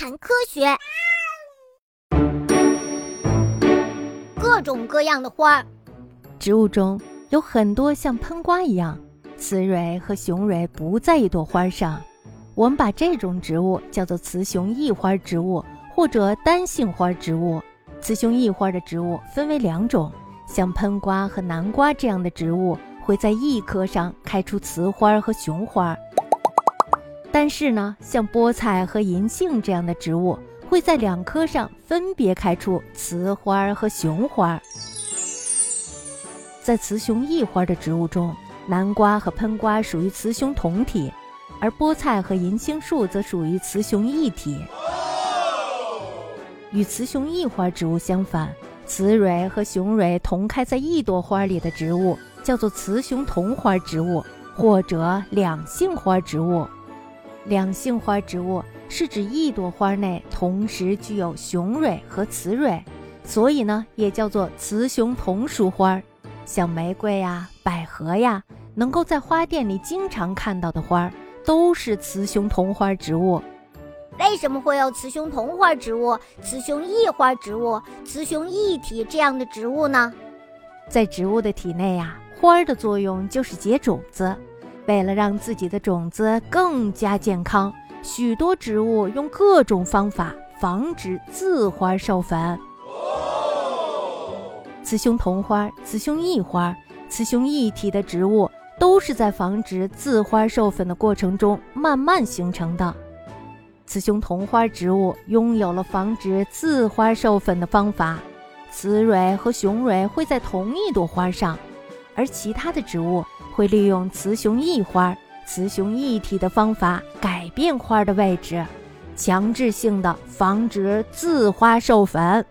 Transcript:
谈科学。各种各样的花，植物中有很多像喷瓜一样，雌蕊和雄蕊不在一朵花上。我们把这种植物叫做雌雄异花植物或者单性花植物。雌雄异花的植物分为两种，像喷瓜和南瓜这样的植物会在一棵上开出雌花和雄花。但是呢，像菠菜和银杏这样的植物，会在两棵上分别开出雌花和雄花。在雌雄异花的植物中，南瓜和喷瓜属于雌雄同体，而菠菜和银杏树则属于雌雄异体。与雌雄异花植物相反，雌蕊和雄蕊同开在一朵花里的植物叫做雌雄同花植物，或者两性花植物。两性花植物是指一朵花内同时具有雄蕊和雌蕊，所以呢也叫做雌雄同属花。像玫瑰呀、百合呀，能够在花店里经常看到的花，都是雌雄同花植物。为什么会有雌雄同花植物、雌雄异花植物、雌雄异体这样的植物呢？在植物的体内呀，花儿的作用就是结种子。为了让自己的种子更加健康，许多植物用各种方法防止自花授粉。雌雄同花、雌雄异花、雌雄异体的植物都是在防止自花授粉的过程中慢慢形成的。雌雄同花植物拥有了防止自花授粉的方法，雌蕊和雄蕊会在同一朵花上，而其他的植物。会利用雌雄异花、雌雄异体的方法改变花的位置，强制性的防止自花授粉。